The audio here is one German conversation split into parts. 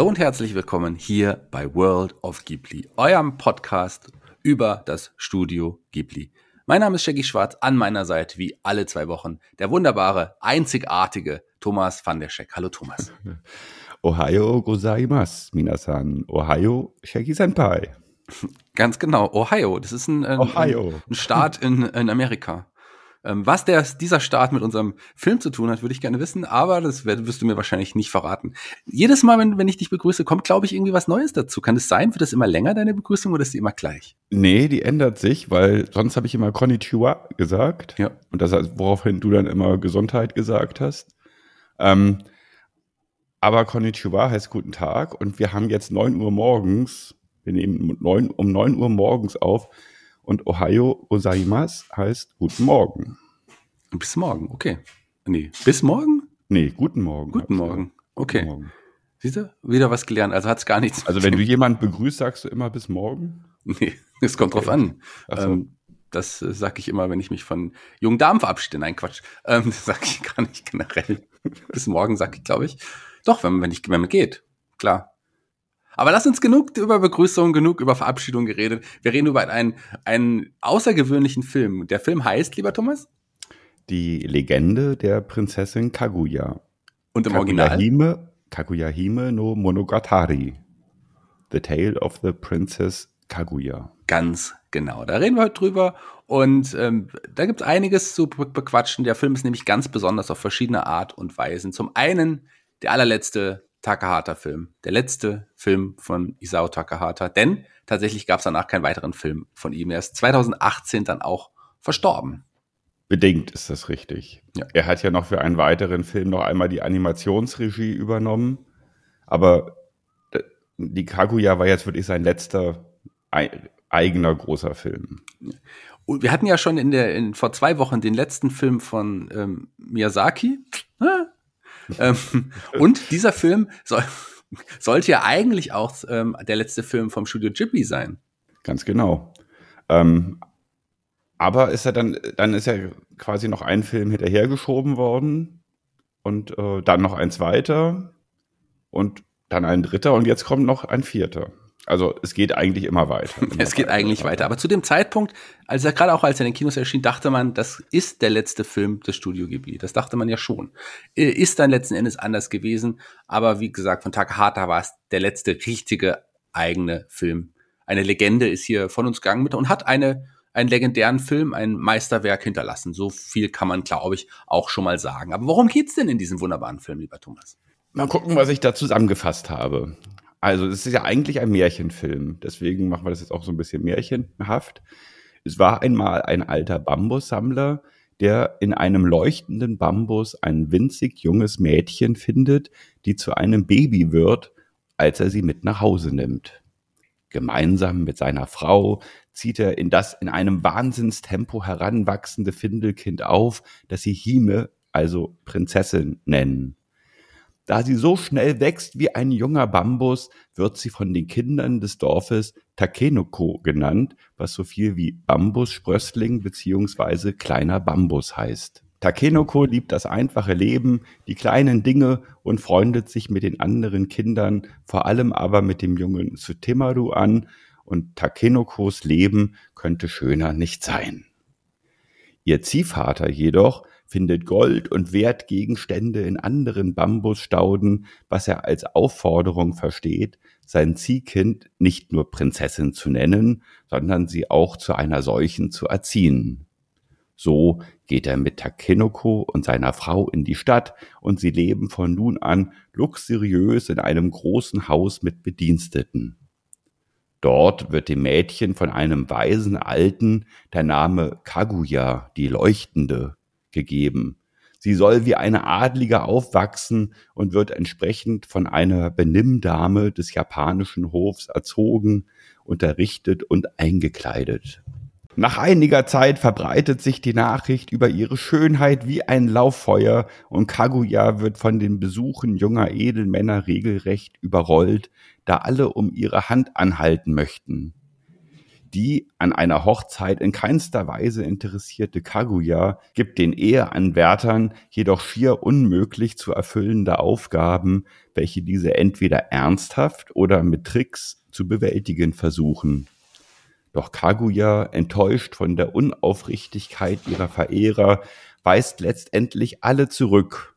Hallo und herzlich willkommen hier bei World of Ghibli, eurem Podcast über das Studio Ghibli. Mein Name ist Shaggy Schwarz, an meiner Seite wie alle zwei Wochen der wunderbare, einzigartige Thomas van der Scheck. Hallo Thomas. Ohayo gozaimasu, minasan. Ohayo, Shaggy Senpai. Ganz genau, Ohio. Das ist ein, ein, Ohio. ein Staat in, in Amerika. Ähm, was der, dieser Start mit unserem Film zu tun hat, würde ich gerne wissen, aber das wirst du mir wahrscheinlich nicht verraten. Jedes Mal, wenn, wenn ich dich begrüße, kommt, glaube ich, irgendwie was Neues dazu. Kann es sein? Wird das immer länger, deine Begrüßung, oder ist die immer gleich? Nee, die ändert sich, weil sonst habe ich immer Konnichiwa gesagt. Ja. Und das heißt, woraufhin du dann immer Gesundheit gesagt hast. Ähm, aber Konnichiwa heißt guten Tag und wir haben jetzt neun Uhr morgens. Wir nehmen um neun, um neun Uhr morgens auf und Ohio gozaimasu heißt guten Morgen. Bis morgen, okay. Nee, bis morgen? Nee, guten Morgen. Guten Morgen. Okay. Guten Morgen. Siehst du? Wieder was gelernt. Also hat es gar nichts. Also wenn du jemanden begrüßt, sagst du immer bis morgen? Nee, es kommt drauf an. So. Ähm, das äh, sage ich immer, wenn ich mich von jungen Damen verabschiede. Nein, Quatsch. Ähm, das sage ich gar nicht generell. Bis morgen sage ich, glaube ich. Doch, wenn, wenn, ich, wenn man geht. Klar. Aber lass uns genug über Begrüßung, genug über Verabschiedung geredet. Wir reden über einen, einen außergewöhnlichen Film. Der Film heißt, lieber Thomas? Die Legende der Prinzessin Kaguya. Und im Original? Kaguyahime, Kaguyahime no Monogatari. The Tale of the Princess Kaguya. Ganz genau. Da reden wir heute drüber. Und ähm, da gibt es einiges zu be bequatschen. Der Film ist nämlich ganz besonders auf verschiedene Art und Weisen. Zum einen der allerletzte Takahata-Film. Der letzte Film von Isao Takahata. Denn tatsächlich gab es danach keinen weiteren Film von ihm. Er ist 2018 dann auch verstorben. Bedingt ist das richtig. Ja. Er hat ja noch für einen weiteren Film noch einmal die Animationsregie übernommen. Aber die Kaguya war jetzt wirklich sein letzter ei- eigener großer Film. Und wir hatten ja schon in der, in, vor zwei Wochen den letzten Film von ähm, Miyazaki. Ah. Ähm, und dieser Film soll, sollte ja eigentlich auch ähm, der letzte Film vom Studio Ghibli sein. Ganz genau. Ähm, aber ist er dann, dann ist ja quasi noch ein Film hinterhergeschoben worden und äh, dann noch ein zweiter und dann ein dritter und jetzt kommt noch ein vierter. Also es geht eigentlich immer weiter. Immer Es geht eigentlich weiter. Aber zu dem Zeitpunkt, als er gerade auch als er in den Kinos erschien, dachte man, das ist der letzte Film des Studio Ghibli. Das dachte man ja schon. Äh, Ist dann letzten Endes anders gewesen. Aber wie gesagt, von Takahata war es der letzte richtige eigene Film. Eine Legende ist hier von uns gegangen mit und hat eine, einen legendären Film, ein Meisterwerk hinterlassen. So viel kann man, glaube ich, auch schon mal sagen. Aber worum geht's denn in diesem wunderbaren Film, lieber Thomas? Mal gucken, was ich da zusammengefasst habe. Also, es ist ja eigentlich ein Märchenfilm. Deswegen machen wir das jetzt auch so ein bisschen märchenhaft. Es war einmal ein alter Bambussammler, der in einem leuchtenden Bambus ein winzig junges Mädchen findet, die zu einem Baby wird, als er sie mit nach Hause nimmt. Gemeinsam mit seiner Frau zieht er in das in einem Wahnsinnstempo heranwachsende Findelkind auf, das sie Hime, also Prinzessin, nennen. Da sie so schnell wächst wie ein junger Bambus, wird sie von den Kindern des Dorfes Takenoko genannt, was so viel wie Bambussprössling beziehungsweise kleiner Bambus heißt. Takenoko liebt das einfache Leben, die kleinen Dinge und freundet sich mit den anderen Kindern, vor allem aber mit dem jungen Tsutemaru an, und Takenokos Leben könnte schöner nicht sein. Ihr Ziehvater jedoch findet Gold und Wertgegenstände in anderen Bambusstauden, was er als Aufforderung versteht, sein Ziehkind nicht nur Prinzessin zu nennen, sondern sie auch zu einer solchen zu erziehen. So geht er mit Takenoko und seiner Frau in die Stadt und sie leben von nun an luxuriös in einem großen Haus mit Bediensteten. Dort wird dem Mädchen von einem weisen Alten der Name Kaguya, die Leuchtende, gegeben. Sie soll wie eine Adlige aufwachsen und wird entsprechend von einer Benimmdame des japanischen Hofs erzogen, unterrichtet und eingekleidet. Nach einiger Zeit verbreitet sich die Nachricht über ihre Schönheit wie ein Lauffeuer und Kaguya wird von den Besuchen junger Edelmänner regelrecht überrollt, da alle um ihre Hand anhalten möchten. Die an einer Hochzeit in keinster Weise interessierte Kaguya gibt den Eheanwärtern jedoch schier unmöglich zu erfüllende Aufgaben, welche diese entweder ernsthaft oder mit Tricks zu bewältigen versuchen. Doch Kaguya, enttäuscht von der Unaufrichtigkeit ihrer Verehrer, weist letztendlich alle zurück.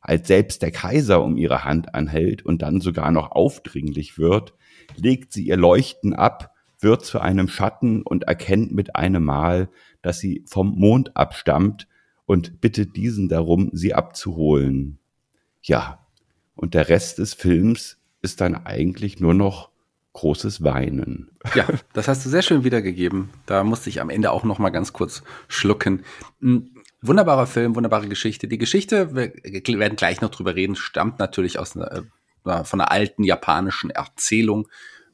Als selbst der Kaiser um ihre Hand anhält und dann sogar noch aufdringlich wird, legt sie ihr Leuchten ab wird zu einem Schatten und erkennt mit einem Mal, dass sie vom Mond abstammt und bittet diesen darum, sie abzuholen. Ja, und der Rest des Films ist dann eigentlich nur noch großes Weinen. Ja, das hast du sehr schön wiedergegeben. Da musste ich am Ende auch noch mal ganz kurz schlucken. Hm, wunderbarer Film, wunderbare Geschichte. Die Geschichte, wir werden gleich noch drüber reden, stammt natürlich aus einer, äh, von einer alten japanischen Erzählung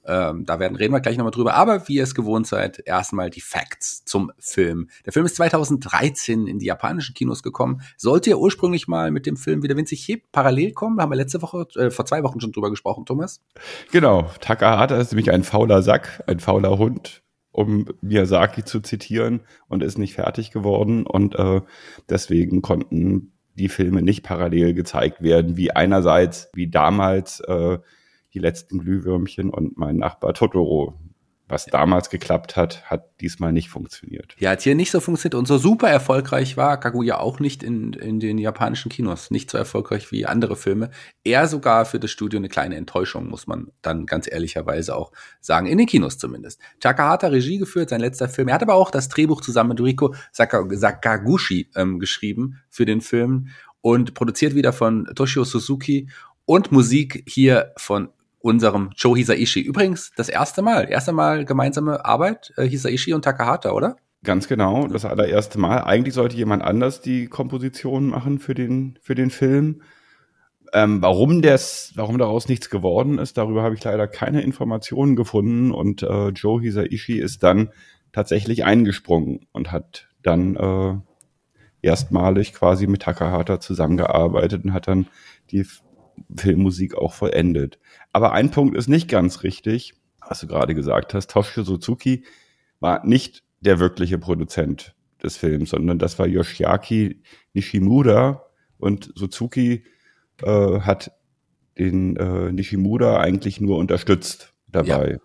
ähm, da werden, reden wir gleich nochmal drüber. Aber wie ihr es gewohnt seid, erstmal die Facts zum Film. Der Film ist 2013 in die japanischen Kinos gekommen. Sollte ja ursprünglich mal mit dem Film Wie der Wind sich hebt parallel kommen. Da haben wir letzte Woche, äh, vor zwei Wochen schon drüber gesprochen, Thomas. Genau. Takahata ist nämlich ein fauler Sack, ein fauler Hund um Miyazaki zu zitieren und ist nicht fertig geworden und äh, deswegen konnten die Filme nicht parallel gezeigt werden, wie einerseits wie damals äh, die letzten Glühwürmchen und mein Nachbar Totoro. Was damals geklappt hat, hat diesmal nicht funktioniert. Ja, hat hier nicht so funktioniert und so super erfolgreich war Kaguya auch nicht in, in den japanischen Kinos. Nicht so erfolgreich wie andere Filme. Eher sogar für das Studio eine kleine Enttäuschung, muss man dann ganz ehrlicherweise auch sagen. In den Kinos zumindest. Takahata Regie geführt, sein letzter Film. Er hat aber auch das Drehbuch zusammen mit Riko Sakaguchi ähm, geschrieben für den Film und produziert wieder von Toshio Suzuki und Musik hier von unserem Joe Hisaishi. Übrigens das erste Mal, erste Mal gemeinsame Arbeit, äh, Hisaishi und Takahata, oder? Ganz genau, das allererste Mal. Eigentlich sollte jemand anders die Komposition machen für den, für den Film. Ähm, warum das, warum daraus nichts geworden ist, darüber habe ich leider keine Informationen gefunden und äh, Joe Hisaishi ist dann tatsächlich eingesprungen und hat dann äh, erstmalig quasi mit Takahata zusammengearbeitet und hat dann die Filmmusik auch vollendet. Aber ein Punkt ist nicht ganz richtig, was du gerade gesagt hast. Toshio Suzuki war nicht der wirkliche Produzent des Films, sondern das war Yoshiaki Nishimura und Suzuki äh, hat den äh, Nishimura eigentlich nur unterstützt dabei.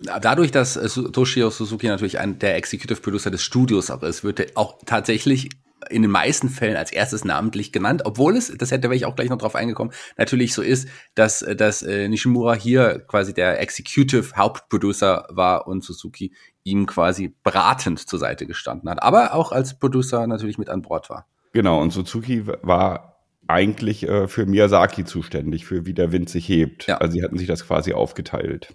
Ja. Dadurch, dass äh, Toshio Suzuki natürlich ein, der Executive Producer des Studios auch ist, wird er auch tatsächlich in den meisten Fällen als erstes namentlich genannt, obwohl es, das hätte wäre ich auch gleich noch drauf eingekommen, natürlich so ist, dass, dass äh, Nishimura hier quasi der Executive Hauptproducer war und Suzuki ihm quasi beratend zur Seite gestanden hat, aber auch als Producer natürlich mit an Bord war. Genau, und Suzuki war eigentlich äh, für Miyazaki zuständig, für wie der Wind sich hebt. Ja. Also sie hatten sich das quasi aufgeteilt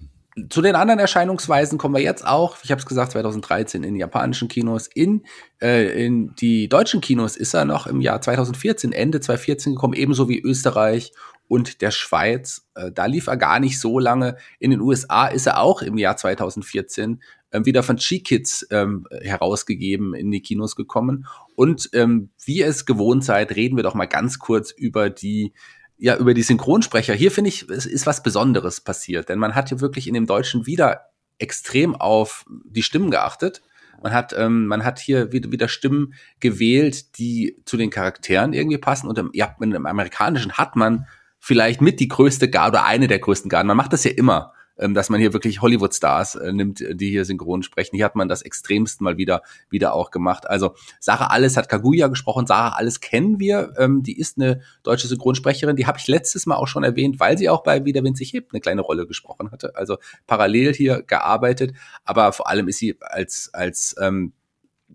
zu den anderen Erscheinungsweisen kommen wir jetzt auch. Ich habe es gesagt, 2013 in japanischen Kinos. In, äh, in die deutschen Kinos ist er noch im Jahr 2014, Ende 2014 gekommen, ebenso wie Österreich und der Schweiz. Äh, da lief er gar nicht so lange. In den USA ist er auch im Jahr 2014 äh, wieder von Chi-Kids ähm, herausgegeben, in die Kinos gekommen. Und ähm, wie ihr es gewohnt seid, reden wir doch mal ganz kurz über die ja, über die Synchronsprecher. Hier finde ich, es ist was Besonderes passiert, denn man hat hier wirklich in dem Deutschen wieder extrem auf die Stimmen geachtet. Man hat, ähm, man hat hier wieder, Stimmen gewählt, die zu den Charakteren irgendwie passen. Und im, ja, im Amerikanischen hat man vielleicht mit die größte Garde oder eine der größten Garden. Man macht das ja immer dass man hier wirklich Hollywood-Stars äh, nimmt, die hier synchron sprechen. Hier hat man das extremst mal wieder, wieder auch gemacht. Also Sarah Alles hat Kaguya gesprochen. Sarah Alles kennen wir. Ähm, die ist eine deutsche Synchronsprecherin. Die habe ich letztes Mal auch schon erwähnt, weil sie auch bei Wie der Wind sich hebt eine kleine Rolle gesprochen hatte. Also parallel hier gearbeitet. Aber vor allem ist sie als, als ähm,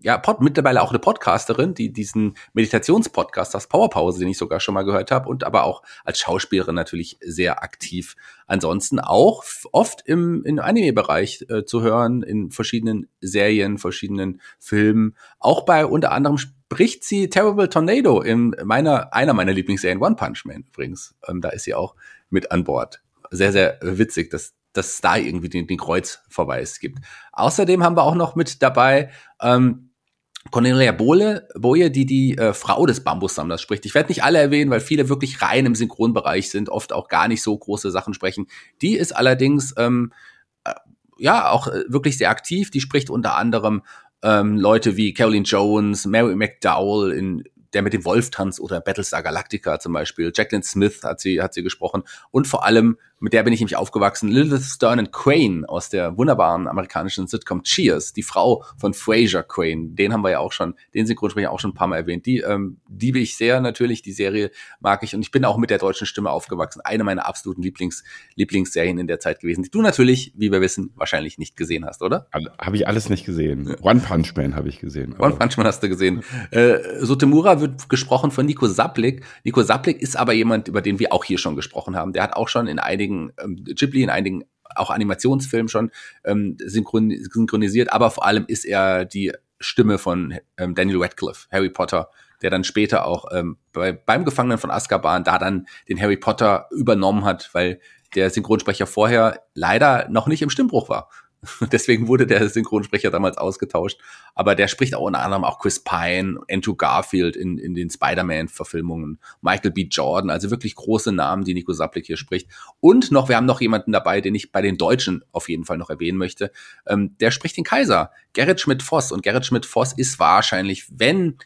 ja, Pod, mittlerweile auch eine Podcasterin, die diesen Meditationspodcast, das Powerpause, den ich sogar schon mal gehört habe, und aber auch als Schauspielerin natürlich sehr aktiv. Ansonsten auch oft im, im Anime-Bereich äh, zu hören, in verschiedenen Serien, verschiedenen Filmen. Auch bei unter anderem spricht sie Terrible Tornado in meiner, einer meiner Lieblingsserien, One Punch Man übrigens. Ähm, da ist sie auch mit an Bord. Sehr, sehr witzig, dass dass es da irgendwie den, den Kreuzverweis gibt. Außerdem haben wir auch noch mit dabei ähm, Cornelia Bohle, Boje, die die äh, Frau des Bambussammlers spricht. Ich werde nicht alle erwähnen, weil viele wirklich rein im Synchronbereich sind, oft auch gar nicht so große Sachen sprechen. Die ist allerdings ähm, äh, ja auch äh, wirklich sehr aktiv. Die spricht unter anderem ähm, Leute wie Caroline Jones, Mary McDowell in der mit dem Wolf tanzt oder Battlestar Galactica zum Beispiel. Jacqueline Smith hat sie, hat sie gesprochen. Und vor allem, mit der bin ich nämlich aufgewachsen, Lilith Stern and Crane aus der wunderbaren amerikanischen Sitcom Cheers, die Frau von Fraser Crane. Den haben wir ja auch schon, den Synchronsprecher auch schon ein paar Mal erwähnt. Die ähm, liebe ich sehr natürlich, die Serie mag ich. Und ich bin auch mit der deutschen Stimme aufgewachsen. Eine meiner absoluten Lieblings, Lieblingsserien in der Zeit gewesen, die du natürlich, wie wir wissen, wahrscheinlich nicht gesehen hast, oder? Habe ich alles nicht gesehen. One Punch Man habe ich gesehen. One Punch Man hast du gesehen. Äh, Sotemura wird gesprochen von Nico Saplik. Nico Saplik ist aber jemand, über den wir auch hier schon gesprochen haben. Der hat auch schon in einigen ähm, Ghibli, in einigen auch Animationsfilmen schon ähm, synchron synchronisiert, aber vor allem ist er die Stimme von ähm, Daniel Radcliffe, Harry Potter, der dann später auch ähm, bei, beim Gefangenen von Azkaban da dann den Harry Potter übernommen hat, weil der Synchronsprecher vorher leider noch nicht im Stimmbruch war. Deswegen wurde der Synchronsprecher damals ausgetauscht. Aber der spricht auch unter anderem auch Chris Pine, Andrew Garfield in, in den Spider-Man-Verfilmungen, Michael B. Jordan, also wirklich große Namen, die Nico Saplik hier spricht. Und noch, wir haben noch jemanden dabei, den ich bei den Deutschen auf jeden Fall noch erwähnen möchte. Ähm, der spricht den Kaiser, Gerrit Schmidt-Voss. Und Gerrit Schmidt-Voss ist wahrscheinlich, wenn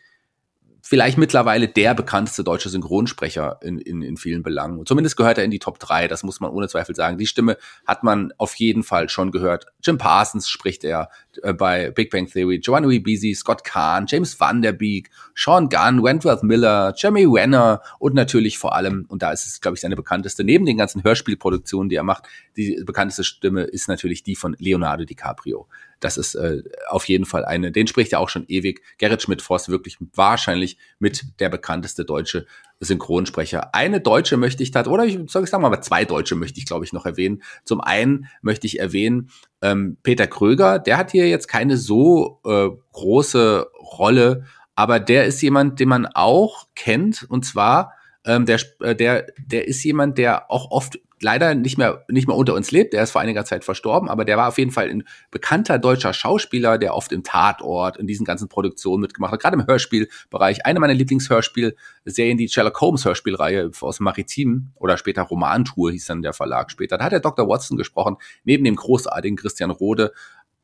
vielleicht mittlerweile der bekannteste deutsche Synchronsprecher in, in, in vielen Belangen. zumindest gehört er in die Top 3, das muss man ohne Zweifel sagen. Die Stimme hat man auf jeden Fall schon gehört. Jim Parsons spricht er äh, bei Big Bang Theory, Joanna Ribisi, Scott Kahn, James Van Der Beek, Sean Gunn, Wentworth Miller, Jeremy Renner und natürlich vor allem, und da ist es, glaube ich, seine bekannteste, neben den ganzen Hörspielproduktionen, die er macht, die bekannteste Stimme ist natürlich die von Leonardo DiCaprio. Das ist äh, auf jeden Fall eine, den spricht er auch schon ewig. Gerrit Schmidt-Voss wirklich wahrscheinlich mit der bekannteste deutsche Synchronsprecher. Eine Deutsche möchte ich da, oder ich soll ich sagen mal, zwei Deutsche möchte ich, glaube ich, noch erwähnen. Zum einen möchte ich erwähnen, ähm, Peter Kröger, der hat hier jetzt keine so äh, große Rolle, aber der ist jemand, den man auch kennt, und zwar ähm, der, äh, der, der ist jemand, der auch oft leider nicht mehr, nicht mehr unter uns lebt. Der ist vor einiger Zeit verstorben, aber der war auf jeden Fall ein bekannter deutscher Schauspieler, der oft im Tatort, in diesen ganzen Produktionen mitgemacht hat, gerade im Hörspielbereich. Eine meiner Lieblingshörspielserien, die Sherlock Holmes Hörspielreihe aus Maritim oder später Romantour hieß dann der Verlag später. Da hat der Dr. Watson gesprochen, neben dem großartigen Christian Rode.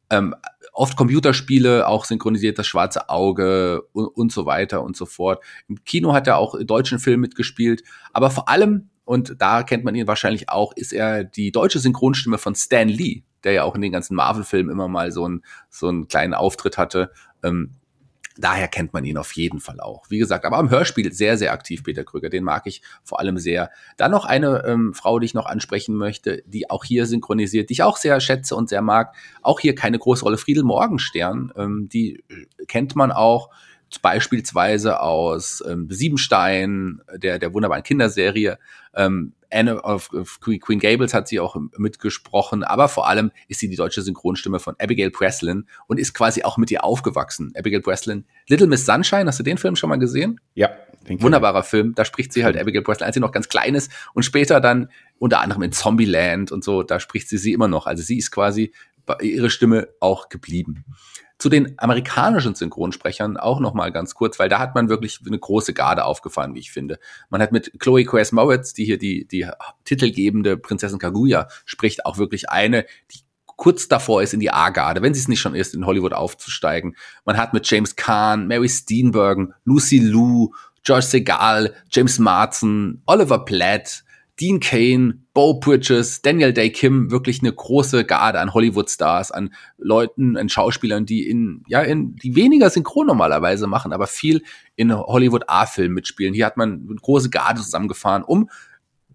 Ähm, oft Computerspiele, auch synchronisiert das schwarze Auge und, und so weiter und so fort. Im Kino hat er auch deutschen Film mitgespielt, aber vor allem und da kennt man ihn wahrscheinlich auch, ist er die deutsche Synchronstimme von Stan Lee, der ja auch in den ganzen Marvel-Filmen immer mal so, ein, so einen kleinen Auftritt hatte. Ähm, daher kennt man ihn auf jeden Fall auch. Wie gesagt, aber am Hörspiel sehr, sehr aktiv, Peter Krüger. Den mag ich vor allem sehr. Dann noch eine ähm, Frau, die ich noch ansprechen möchte, die auch hier synchronisiert, die ich auch sehr schätze und sehr mag. Auch hier keine große Rolle. Friedel Morgenstern, ähm, die kennt man auch beispielsweise aus ähm, Siebenstein, der, der wunderbaren Kinderserie. Ähm, Anne of, of Queen Gables hat sie auch mitgesprochen, aber vor allem ist sie die deutsche Synchronstimme von Abigail Breslin und ist quasi auch mit ihr aufgewachsen. Abigail Breslin, Little Miss Sunshine, hast du den Film schon mal gesehen? Ja. Wunderbarer Film, da spricht sie halt Abigail Breslin, als sie noch ganz klein ist und später dann unter anderem in Zombieland und so, da spricht sie sie immer noch. Also sie ist quasi ihre Stimme auch geblieben. Zu den amerikanischen Synchronsprechern auch noch mal ganz kurz, weil da hat man wirklich eine große Garde aufgefahren, wie ich finde. Man hat mit Chloe Grace Moritz, die hier die, die titelgebende Prinzessin Kaguya spricht, auch wirklich eine, die kurz davor ist, in die A-Garde, wenn sie es nicht schon ist, in Hollywood aufzusteigen. Man hat mit James Kahn, Mary Steenburgen, Lucy Liu, George Segal, James Marston, Oliver Platt, Dean Kane, Bo Bridges, Daniel Day Kim, wirklich eine große Garde an Hollywood-Stars, an Leuten, an Schauspielern, die in, ja, in, die weniger synchron normalerweise machen, aber viel in Hollywood A-Filmen mitspielen. Hier hat man eine große Garde zusammengefahren, um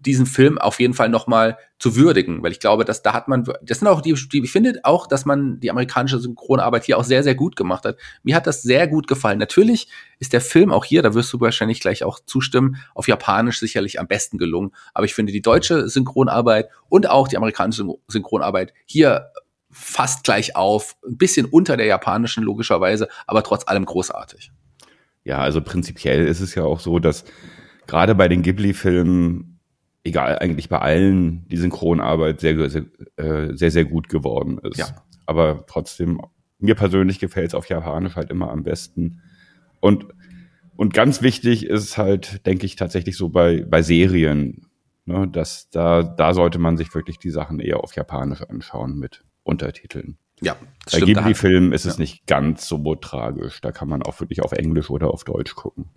diesen Film auf jeden Fall nochmal zu würdigen, weil ich glaube, dass da hat man, das sind auch die, die, ich finde auch, dass man die amerikanische Synchronarbeit hier auch sehr, sehr gut gemacht hat. Mir hat das sehr gut gefallen. Natürlich ist der Film auch hier, da wirst du wahrscheinlich gleich auch zustimmen, auf Japanisch sicherlich am besten gelungen. Aber ich finde die deutsche Synchronarbeit und auch die amerikanische Synchronarbeit hier fast gleich auf, ein bisschen unter der japanischen logischerweise, aber trotz allem großartig. Ja, also prinzipiell ist es ja auch so, dass gerade bei den Ghibli-Filmen, egal eigentlich bei allen, die Synchronarbeit sehr, sehr, äh, sehr, sehr gut geworden ist. Ja. Aber trotzdem, mir persönlich gefällt es auf Japanisch halt immer am besten. Und, und ganz wichtig ist halt, denke ich, tatsächlich so bei, bei Serien, ne, dass da, da sollte man sich wirklich die Sachen eher auf Japanisch anschauen mit Untertiteln. Ja, bei Ghibli-Filmen ist ja. es nicht ganz so tragisch. Da kann man auch wirklich auf Englisch oder auf Deutsch gucken.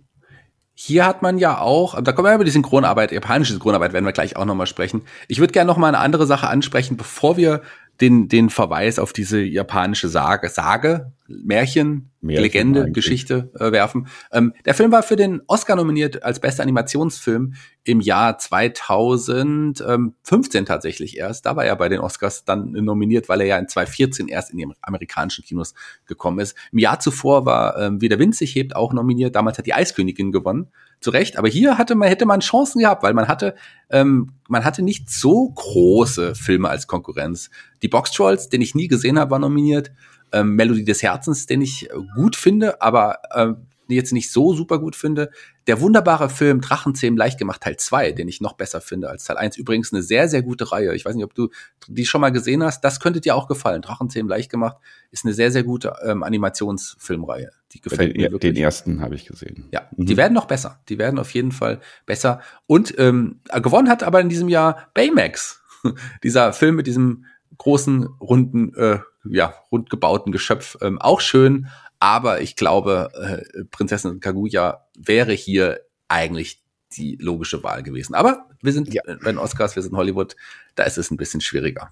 Hier hat man ja auch, da kommen wir über die Synchronarbeit, japanische Synchronarbeit werden wir gleich auch nochmal sprechen. Ich würde gerne noch mal eine andere Sache ansprechen, bevor wir den, den Verweis auf diese japanische Sage, Sage, Märchen, Märchen Legende, eigentlich. Geschichte äh, werfen. Ähm, der Film war für den Oscar nominiert als bester Animationsfilm im Jahr 2015 tatsächlich erst. Da war er bei den Oscars dann nominiert, weil er ja in 2014 erst in die amerikanischen Kinos gekommen ist. Im Jahr zuvor war ähm, Wie der Wind sich hebt auch nominiert. Damals hat die Eiskönigin gewonnen zu Recht. Aber hier hatte man, hätte man Chancen gehabt, weil man hatte, ähm, man hatte nicht so große Filme als Konkurrenz. Die Box Trolls, den ich nie gesehen habe, war nominiert. Ähm, Melodie des Herzens, den ich gut finde, aber äh, jetzt nicht so super gut finde. Der wunderbare Film Drachenzähmen leicht gemacht, Teil 2, den ich noch besser finde als Teil 1. Übrigens eine sehr, sehr gute Reihe. Ich weiß nicht, ob du die schon mal gesehen hast. Das könnte dir auch gefallen. Drachenzähmen leicht gemacht ist eine sehr, sehr gute ähm, Animationsfilmreihe. Die gefällt den, mir wirklich. Den ersten habe ich gesehen. Ja, mhm. die werden noch besser. Die werden auf jeden Fall besser. Und ähm, gewonnen hat aber in diesem Jahr Baymax. Dieser Film mit diesem großen, runden, äh, ja, rund gebauten Geschöpf. Ähm, auch schön, aber ich glaube, äh, Prinzessin Kaguya wäre hier eigentlich die logische Wahl gewesen. Aber wir sind ja. bei den Oscars, wir sind Hollywood, da ist es ein bisschen schwieriger.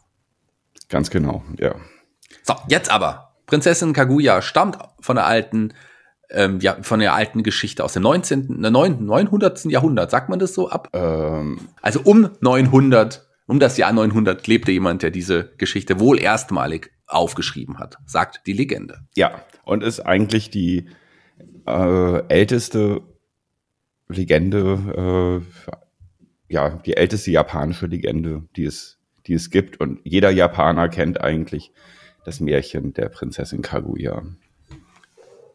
Ganz genau, ja. So, jetzt aber. Prinzessin Kaguya stammt von der alten, ähm, ja, von der alten Geschichte aus dem 19., 900. Jahrhundert, sagt man das so ab? Ähm. Also um 900, um das Jahr 900 lebte jemand, der diese Geschichte wohl erstmalig aufgeschrieben hat, sagt die Legende. Ja, und ist eigentlich die äh, älteste Legende, äh, ja, die älteste japanische Legende, die es, die es gibt. Und jeder Japaner kennt eigentlich das Märchen der Prinzessin Kaguya.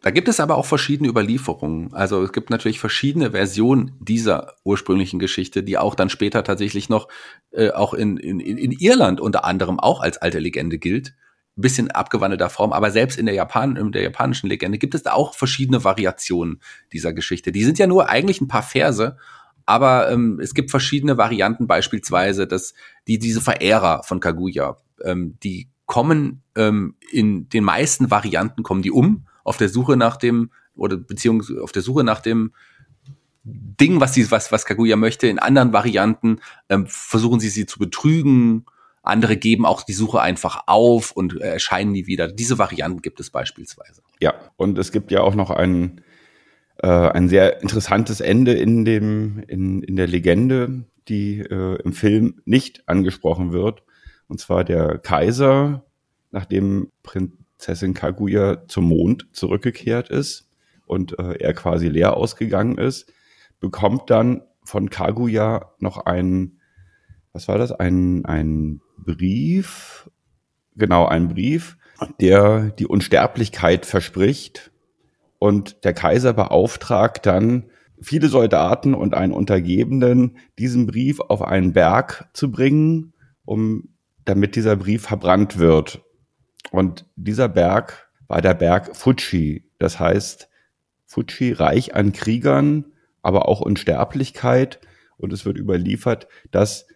Da gibt es aber auch verschiedene Überlieferungen. Also es gibt natürlich verschiedene Versionen dieser ursprünglichen Geschichte, die auch dann später tatsächlich noch äh, auch in, in, in Irland unter anderem auch als alte Legende gilt bisschen abgewandelter Form, aber selbst in der, Japan, in der japanischen Legende gibt es da auch verschiedene Variationen dieser Geschichte. Die sind ja nur eigentlich ein paar Verse, aber ähm, es gibt verschiedene Varianten, beispielsweise, dass die diese Verehrer von Kaguya, ähm, die kommen ähm, in den meisten Varianten kommen die um auf der Suche nach dem oder beziehungsweise auf der Suche nach dem Ding, was sie was was Kaguya möchte. In anderen Varianten ähm, versuchen sie sie zu betrügen andere geben auch die Suche einfach auf und erscheinen nie wieder. Diese Varianten gibt es beispielsweise. Ja, und es gibt ja auch noch ein, äh, ein sehr interessantes Ende in, dem, in, in der Legende, die äh, im Film nicht angesprochen wird. Und zwar der Kaiser, nachdem Prinzessin Kaguya zum Mond zurückgekehrt ist und äh, er quasi leer ausgegangen ist, bekommt dann von Kaguya noch ein, was war das, ein, ein Brief, genau, ein Brief, der die Unsterblichkeit verspricht. Und der Kaiser beauftragt dann viele Soldaten und einen Untergebenen, diesen Brief auf einen Berg zu bringen, um, damit dieser Brief verbrannt wird. Und dieser Berg war der Berg Fuji. Das heißt, Fuji reich an Kriegern, aber auch Unsterblichkeit. Und es wird überliefert, dass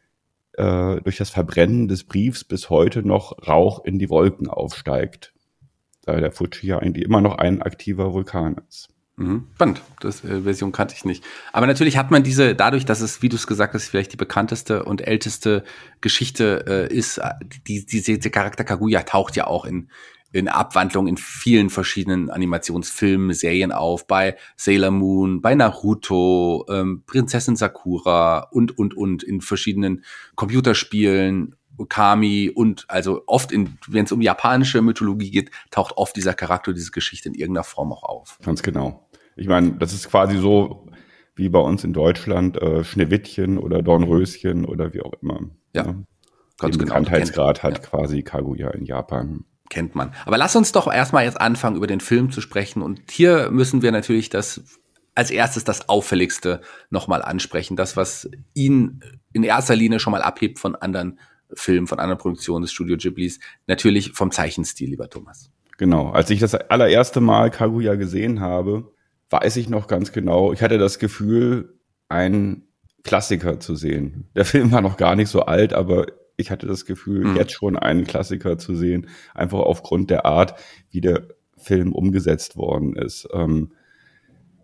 äh, durch das Verbrennen des Briefs bis heute noch Rauch in die Wolken aufsteigt. Da der Fuji ja eigentlich immer noch ein aktiver Vulkan ist. Mhm. Spannend. Das äh, Version kannte ich nicht. Aber natürlich hat man diese, dadurch, dass es, wie du es gesagt hast, vielleicht die bekannteste und älteste Geschichte äh, ist, die, die, dieser Charakter Kaguya taucht ja auch in in Abwandlung in vielen verschiedenen Animationsfilmen, Serien auf, bei Sailor Moon, bei Naruto, ähm, Prinzessin Sakura und, und, und in verschiedenen Computerspielen, Okami und also oft, wenn es um japanische Mythologie geht, taucht oft dieser Charakter, diese Geschichte in irgendeiner Form auch auf. Ganz genau. Ich meine, das ist quasi so wie bei uns in Deutschland äh, Schneewittchen oder Dornröschen oder wie auch immer. Ja. Ne? Ganz Den genau. Bekanntheitsgrad hat ja. quasi Kaguya in Japan. Kennt man. Aber lass uns doch erstmal jetzt anfangen, über den Film zu sprechen. Und hier müssen wir natürlich das als erstes das Auffälligste nochmal ansprechen. Das, was ihn in erster Linie schon mal abhebt von anderen Filmen, von anderen Produktionen des Studio Ghiblis. Natürlich vom Zeichenstil, lieber Thomas. Genau. Als ich das allererste Mal Kaguya gesehen habe, weiß ich noch ganz genau, ich hatte das Gefühl, einen Klassiker zu sehen. Der Film war noch gar nicht so alt, aber ich hatte das Gefühl, mhm. jetzt schon einen Klassiker zu sehen, einfach aufgrund der Art, wie der Film umgesetzt worden ist. Ähm,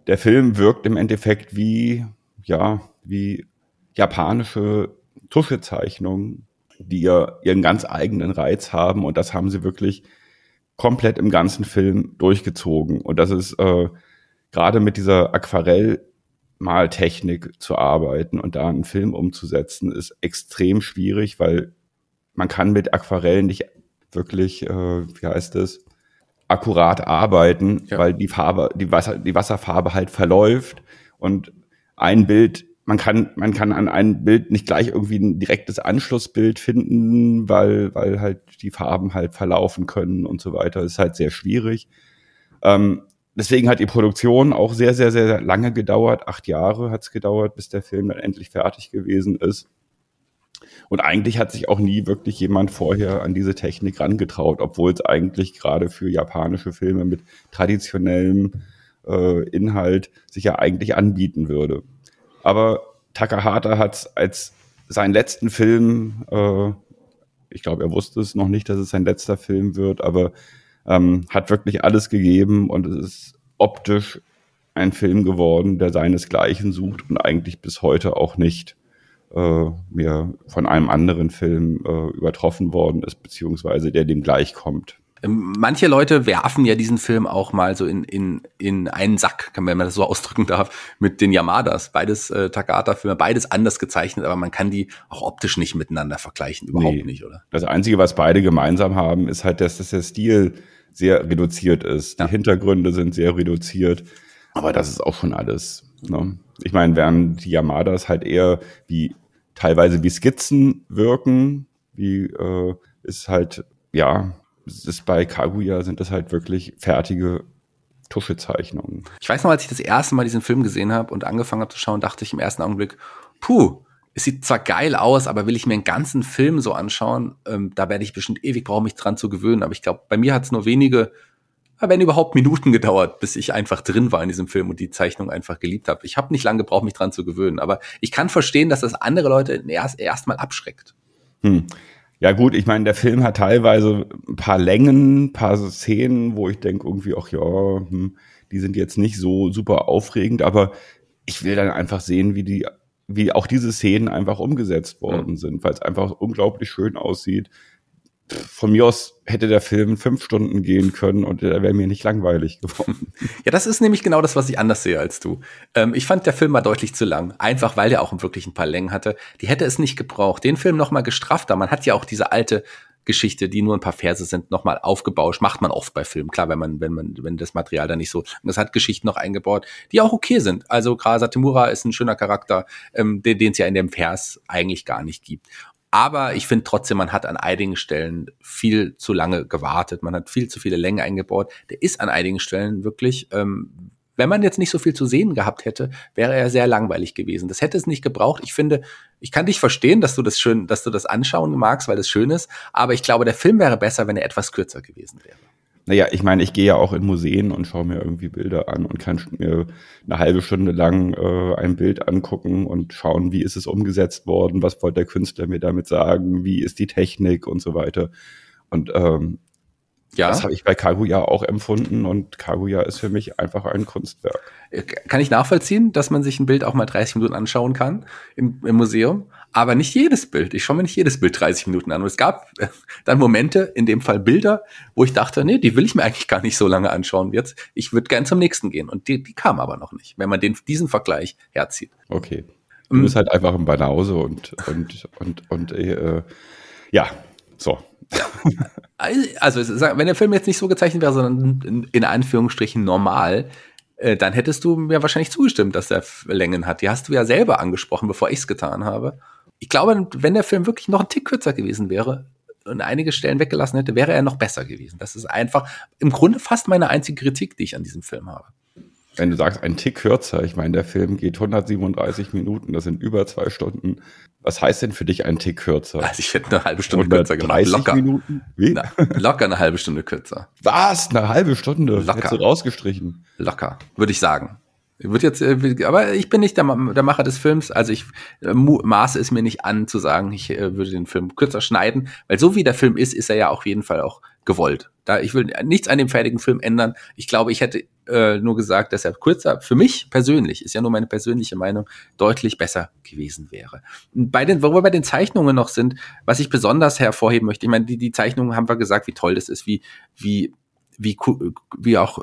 der Film wirkt im Endeffekt wie, ja, wie japanische Tuschezeichnungen, die ja ihren ganz eigenen Reiz haben und das haben sie wirklich komplett im ganzen Film durchgezogen. Und das ist äh, gerade mit dieser Aquarellmaltechnik zu arbeiten und da einen Film umzusetzen, ist extrem schwierig, weil man kann mit Aquarellen nicht wirklich, äh, wie heißt es, akkurat arbeiten, ja. weil die Farbe, die Wasser, die Wasserfarbe halt verläuft und ein Bild, man kann, man kann an einem Bild nicht gleich irgendwie ein direktes Anschlussbild finden, weil, weil halt die Farben halt verlaufen können und so weiter. Das ist halt sehr schwierig. Ähm, deswegen hat die Produktion auch sehr, sehr, sehr lange gedauert. Acht Jahre hat es gedauert, bis der Film dann endlich fertig gewesen ist. Und eigentlich hat sich auch nie wirklich jemand vorher an diese Technik rangetraut, obwohl es eigentlich gerade für japanische Filme mit traditionellem äh, Inhalt sich ja eigentlich anbieten würde. Aber Takahata hat als seinen letzten Film, äh, ich glaube, er wusste es noch nicht, dass es sein letzter Film wird, aber ähm, hat wirklich alles gegeben und es ist optisch ein Film geworden, der seinesgleichen sucht und eigentlich bis heute auch nicht äh, mehr von einem anderen Film äh, übertroffen worden ist, beziehungsweise der dem gleichkommt. Ähm, manche Leute werfen ja diesen Film auch mal so in, in, in einen Sack, wenn man das so ausdrücken darf, mit den Yamadas. Beides äh, Takahata-Filme, beides anders gezeichnet, aber man kann die auch optisch nicht miteinander vergleichen, überhaupt nee. nicht, oder? Das Einzige, was beide gemeinsam haben, ist halt, dass, dass der Stil sehr reduziert ist. Ja. Die Hintergründe sind sehr reduziert, aber das ist auch schon alles. Ne? Ich meine, während die Yamadas halt eher wie teilweise wie Skizzen wirken, wie äh, ist halt, ja, ist bei Kaguya sind das halt wirklich fertige Tuschezeichnungen. Ich weiß noch, als ich das erste Mal diesen Film gesehen habe und angefangen habe zu schauen, dachte ich im ersten Augenblick, puh, es sieht zwar geil aus, aber will ich mir einen ganzen Film so anschauen, ähm, da werde ich bestimmt ewig brauchen, mich dran zu gewöhnen. Aber ich glaube, bei mir hat es nur wenige, wenn überhaupt Minuten gedauert, bis ich einfach drin war in diesem Film und die Zeichnung einfach geliebt habe. Ich habe nicht lange gebraucht, mich dran zu gewöhnen. Aber ich kann verstehen, dass das andere Leute erst erstmal abschreckt. Hm. Ja gut, ich meine, der Film hat teilweise ein paar Längen, ein paar Szenen, wo ich denke irgendwie, ach ja, hm, die sind jetzt nicht so super aufregend, aber ich will dann einfach sehen, wie die, wie auch diese Szenen einfach umgesetzt worden mhm. sind, weil es einfach unglaublich schön aussieht, von mir aus hätte der Film fünf Stunden gehen können und der wäre mir nicht langweilig geworden. Ja, das ist nämlich genau das, was ich anders sehe als du. Ähm, ich fand der Film war deutlich zu lang, einfach weil der auch wirklich ein paar Längen hatte. Die hätte es nicht gebraucht. Den Film noch mal gestrafter. Man hat ja auch diese alte Geschichte, die nur ein paar Verse sind, nochmal aufgebauscht. Macht man oft bei Filmen. Klar, wenn man, wenn man, wenn das Material da nicht so, das hat Geschichten noch eingebaut, die auch okay sind. Also Kara Satimura ist ein schöner Charakter, ähm, den es ja in dem Vers eigentlich gar nicht gibt. Aber ich finde trotzdem, man hat an einigen Stellen viel zu lange gewartet. Man hat viel zu viele Länge eingebaut. Der ist an einigen Stellen wirklich, ähm, wenn man jetzt nicht so viel zu sehen gehabt hätte, wäre er sehr langweilig gewesen. Das hätte es nicht gebraucht. Ich finde, ich kann dich verstehen, dass du das schön, dass du das anschauen magst, weil es schön ist. Aber ich glaube, der Film wäre besser, wenn er etwas kürzer gewesen wäre. Naja, ich meine, ich gehe ja auch in Museen und schaue mir irgendwie Bilder an und kann mir eine halbe Stunde lang äh, ein Bild angucken und schauen, wie ist es umgesetzt worden, was wollte der Künstler mir damit sagen, wie ist die Technik und so weiter. Und ähm, Ja. Das habe ich bei Kaguya auch empfunden und Kaguya ist für mich einfach ein Kunstwerk. Äh, kann ich nachvollziehen, dass man sich ein Bild auch mal 30 Minuten anschauen kann im, im Museum, aber nicht jedes Bild. Ich schaue mir nicht jedes Bild 30 Minuten an. Und es gab äh, dann Momente, in dem Fall Bilder, wo ich dachte, nee, die will ich mir eigentlich gar nicht so lange anschauen. Jetzt, ich würde gern zum nächsten gehen. Und die, die kam aber noch nicht, wenn man den, diesen Vergleich herzieht. Okay. Du mm. bist halt einfach im Banause und, und, und, und, äh, ja, so. Also, wenn der Film jetzt nicht so gezeichnet wäre, sondern in Anführungsstrichen normal, äh, dann hättest du mir wahrscheinlich zugestimmt, dass er Längen hat. Die hast du ja selber angesprochen, bevor ich es getan habe. Ich glaube, wenn der Film wirklich noch ein Tick kürzer gewesen wäre und einige Stellen weggelassen hätte, wäre er noch besser gewesen. Das ist einfach im Grunde fast meine einzige Kritik, die ich an diesem Film habe wenn du sagst, ein Tick kürzer, ich meine, der Film geht 137 Minuten, das sind über zwei Stunden. Was heißt denn für dich ein Tick kürzer? Also ich hätte eine halbe Stunde kürzer gemacht. Locker. Minuten? Wie? Na, locker eine halbe Stunde kürzer. Was? Eine halbe Stunde? Locker. Hättest du rausgestrichen? Locker, würde ich sagen. Wird jetzt, äh, aber ich bin nicht der, der Macher des Films, also ich äh, maße es mir nicht an zu sagen, ich äh, würde den Film kürzer schneiden, weil so wie der Film ist, ist er ja auf jeden Fall auch gewollt. Da ich will nichts an dem fertigen Film ändern. Ich glaube, ich hätte äh, nur gesagt, dass er kürzer für mich persönlich ist ja nur meine persönliche Meinung deutlich besser gewesen wäre. Bei den, wo wir bei den Zeichnungen noch sind, was ich besonders hervorheben möchte, ich meine, die, die Zeichnungen haben wir gesagt, wie toll das ist, wie wie wie, wie auch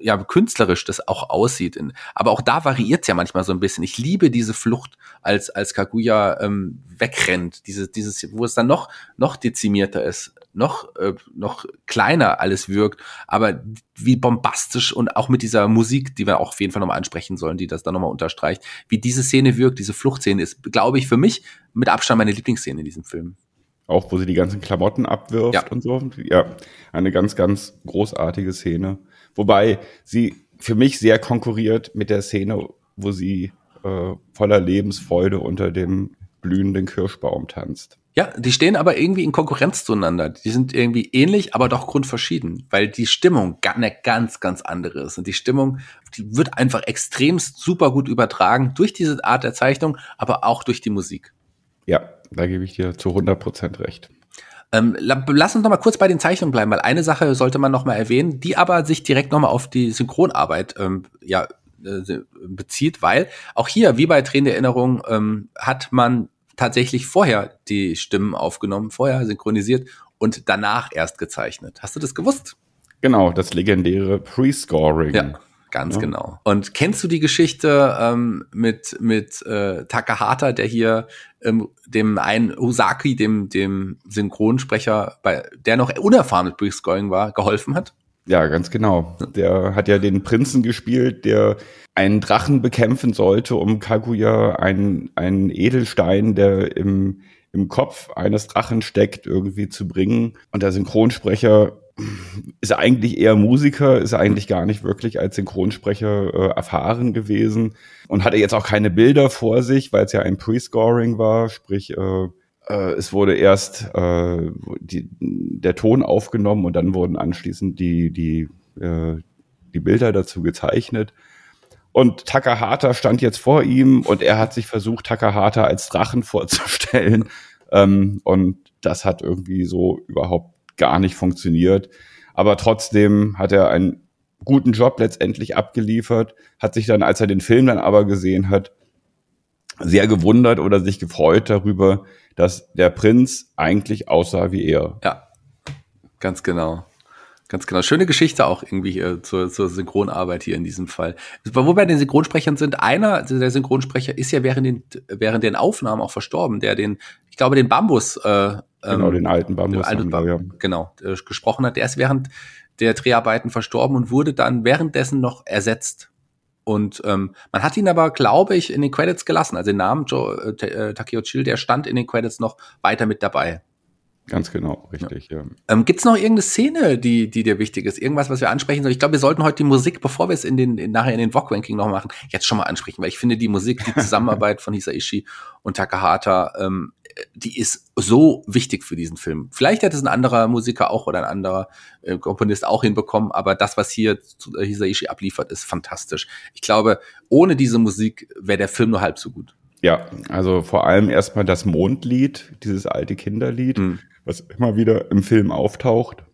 ja, künstlerisch das auch aussieht. Aber auch da variiert es ja manchmal so ein bisschen. Ich liebe diese Flucht, als, als Kaguya ähm, wegrennt, dieses, dieses, wo es dann noch, noch dezimierter ist, noch, äh, noch kleiner alles wirkt, aber wie bombastisch und auch mit dieser Musik, die wir auch auf jeden Fall nochmal ansprechen sollen, die das dann nochmal unterstreicht, wie diese Szene wirkt, diese Fluchtszene ist, glaube ich, für mich mit Abstand meine Lieblingsszene in diesem Film. Auch wo sie die ganzen Klamotten abwirft ja. und so. Ja, eine ganz, ganz großartige Szene. Wobei sie für mich sehr konkurriert mit der Szene, wo sie äh, voller Lebensfreude unter dem blühenden Kirschbaum tanzt. Ja, die stehen aber irgendwie in Konkurrenz zueinander. Die sind irgendwie ähnlich, aber doch grundverschieden, weil die Stimmung eine ganz, ganz andere ist. Und die Stimmung, die wird einfach extremst super gut übertragen durch diese Art der Zeichnung, aber auch durch die Musik. Ja, da gebe ich dir zu 100 Prozent recht. Ähm, lass uns noch mal kurz bei den Zeichnungen bleiben, weil eine Sache sollte man noch mal erwähnen, die aber sich direkt noch mal auf die Synchronarbeit ähm, ja, äh, bezieht, weil auch hier, wie bei Tränen der Erinnerung, ähm, hat man tatsächlich vorher die Stimmen aufgenommen, vorher synchronisiert und danach erst gezeichnet. Hast du das gewusst? Genau, das legendäre Pre-Scoring. Ja. Ganz ja. genau. Und kennst du die Geschichte ähm, mit mit äh, Takahata, der hier ähm, dem einen Usaki, dem dem Synchronsprecher, bei der noch unerfahren mit Briefscoring war, geholfen hat? Ja, ganz genau. Der hat ja den Prinzen gespielt, der einen Drachen bekämpfen sollte, um Kaguya einen, einen Edelstein, der im, im Kopf eines Drachen steckt, irgendwie zu bringen. Und der Synchronsprecher ist eigentlich eher Musiker, ist eigentlich gar nicht wirklich als Synchronsprecher äh, erfahren gewesen und hatte jetzt auch keine Bilder vor sich, weil es ja ein Pre-Scoring war, sprich äh, äh, es wurde erst äh, die, der Ton aufgenommen und dann wurden anschließend die die äh, die Bilder dazu gezeichnet. Und Takahata stand jetzt vor ihm und er hat sich versucht, Takahata als Drachen vorzustellen. Ähm, und das hat irgendwie so überhaupt gar nicht funktioniert. Aber trotzdem hat er einen guten Job letztendlich abgeliefert, hat sich dann, als er den Film dann aber gesehen hat, sehr gewundert oder sich gefreut darüber, dass der Prinz eigentlich aussah wie er. Ja, ganz genau. Ganz genau. Schöne Geschichte auch irgendwie äh, zur, zur Synchronarbeit hier in diesem Fall. Wo wir den Synchronsprechern sind, einer der Synchronsprecher ist ja während den, während den Aufnahmen auch verstorben, der den, ich glaube, den Bambus äh, Genau, ähm, den alten Bambus. Alten Bambus, ja. Genau, äh, gesprochen hat. Der ist während der Dreharbeiten verstorben und wurde dann währenddessen noch ersetzt. Und ähm, man hat ihn aber, glaube ich, in den Credits gelassen. Also den Namen Joe, äh, äh Takeo Chill, der stand in den Credits noch weiter mit dabei. Ganz genau, richtig, ja. ja. Ähm, Gibt es noch irgendeine Szene, die, die dir wichtig ist? Irgendwas, was wir ansprechen sollen? Ich glaube, wir sollten heute die Musik, bevor wir es in den, in, nachher in den Vogue-Ranking noch machen, jetzt schon mal ansprechen, weil ich finde, die Musik, die Zusammenarbeit von Hisaishi und Takahata ähm, die ist so wichtig für diesen Film. Vielleicht hätte es ein anderer Musiker auch oder ein anderer äh, Komponist auch hinbekommen, aber das, was hier äh, Hisaishi abliefert, ist fantastisch. Ich glaube, ohne diese Musik wäre der Film nur halb so gut. Ja, also vor allem erstmal das Mondlied, dieses alte Kinderlied, mhm. was immer wieder im Film auftaucht.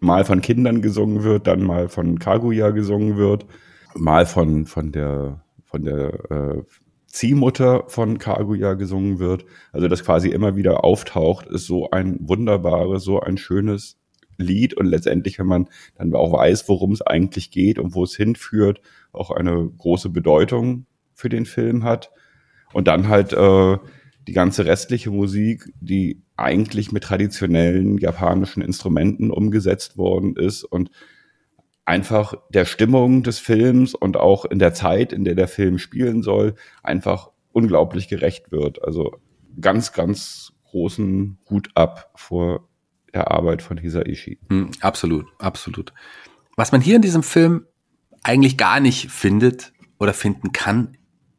mal von Kindern gesungen wird, dann mal von Kaguya gesungen wird, mal von, von der, von der äh, Ziehmutter von Kaguya gesungen wird. Also das quasi immer wieder auftaucht, ist so ein wunderbares, so ein schönes Lied und letztendlich, wenn man dann auch weiß, worum es eigentlich geht und wo es hinführt, auch eine große Bedeutung für den Film hat. Und dann halt äh, die ganze restliche Musik, die eigentlich mit traditionellen japanischen Instrumenten umgesetzt worden ist und einfach der Stimmung des Films und auch in der Zeit, in der der Film spielen soll, einfach unglaublich gerecht wird. Also ganz, ganz großen Hut ab vor der Arbeit von Hisaishi. Hm, absolut, absolut. Was man hier in diesem Film eigentlich gar nicht findet oder finden kann,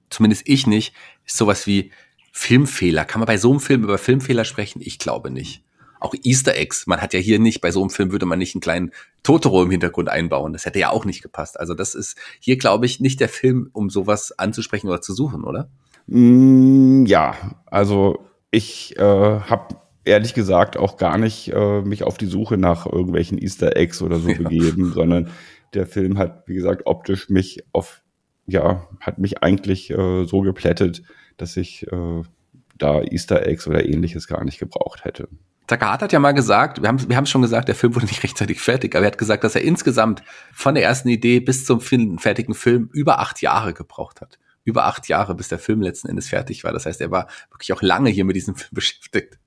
zumindest ich nicht, ist sowas wie Filmfehler. Kann man bei so einem Film über Filmfehler sprechen? Ich glaube nicht. Auch Easter Eggs. Man hat ja hier nicht, bei so einem Film würde man nicht einen kleinen Totoro im Hintergrund einbauen. Das hätte ja auch nicht gepasst. Also das ist hier, glaube ich, nicht der Film, um sowas anzusprechen oder zu suchen, oder? Mm, ja, also ich äh, habe ehrlich gesagt auch gar nicht äh, mich auf die Suche nach irgendwelchen Easter Eggs oder so ja. begeben, sondern der Film hat, wie gesagt, optisch mich auf, ja, hat mich eigentlich äh, so geplättet, dass ich äh, da Easter Eggs oder ähnliches gar nicht gebraucht hätte. Takahata hat ja mal gesagt, wir haben wir haben schon gesagt, der Film wurde nicht rechtzeitig fertig, aber er hat gesagt, dass er insgesamt von der ersten Idee bis zum fertigen Film über acht Jahre gebraucht hat. Über acht Jahre, bis der Film letzten Endes fertig war. Das heißt, er war wirklich auch lange hier mit diesem Film beschäftigt.